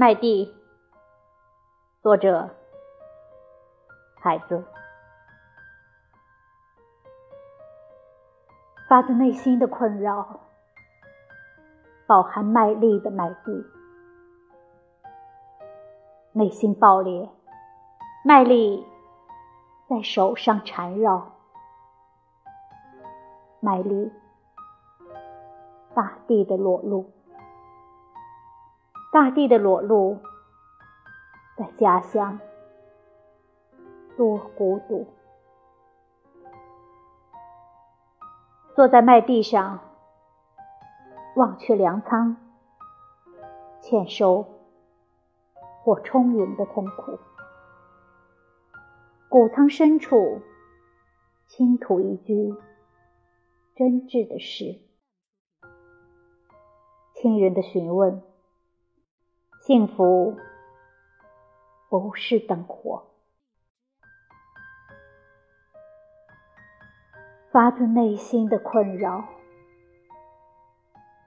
麦地，作者海子。发自内心的困扰，饱含卖力的麦地，内心爆裂，麦力在手上缠绕，麦力，大地的裸露。大地的裸露，在家乡多孤独。坐在麦地上，望去粮仓，欠收或充盈的痛苦。谷仓深处，倾吐一句真挚的诗。亲人的询问。幸福不是灯火，发自内心的困扰，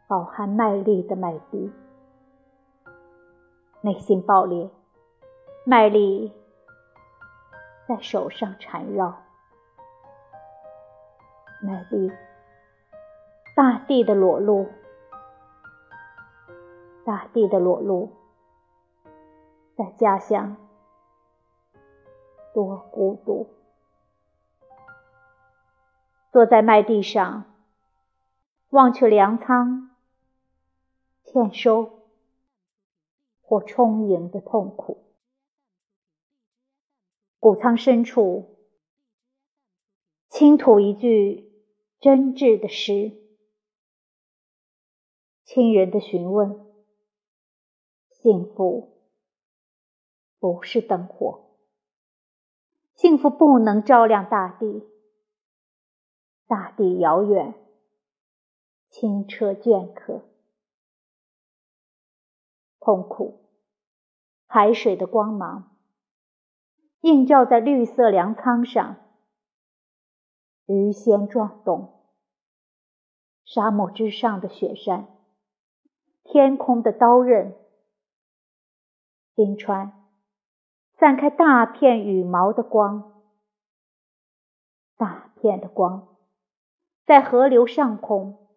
饱含卖力的麦地，内心爆裂，麦力在手上缠绕，麦地，大地的裸露，大地的裸露。在家乡，多孤独。坐在麦地上，望去粮仓，欠收或充盈的痛苦。谷仓深处，倾吐一句真挚的诗。亲人的询问，幸福。不是灯火，幸福不能照亮大地。大地遥远，清澈镌刻，痛苦。海水的光芒映照在绿色粮仓上，鱼仙撞动。沙漠之上的雪山，天空的刀刃，冰川。散开大片羽毛的光，大片的光，在河流上空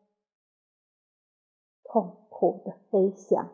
痛苦的飞翔。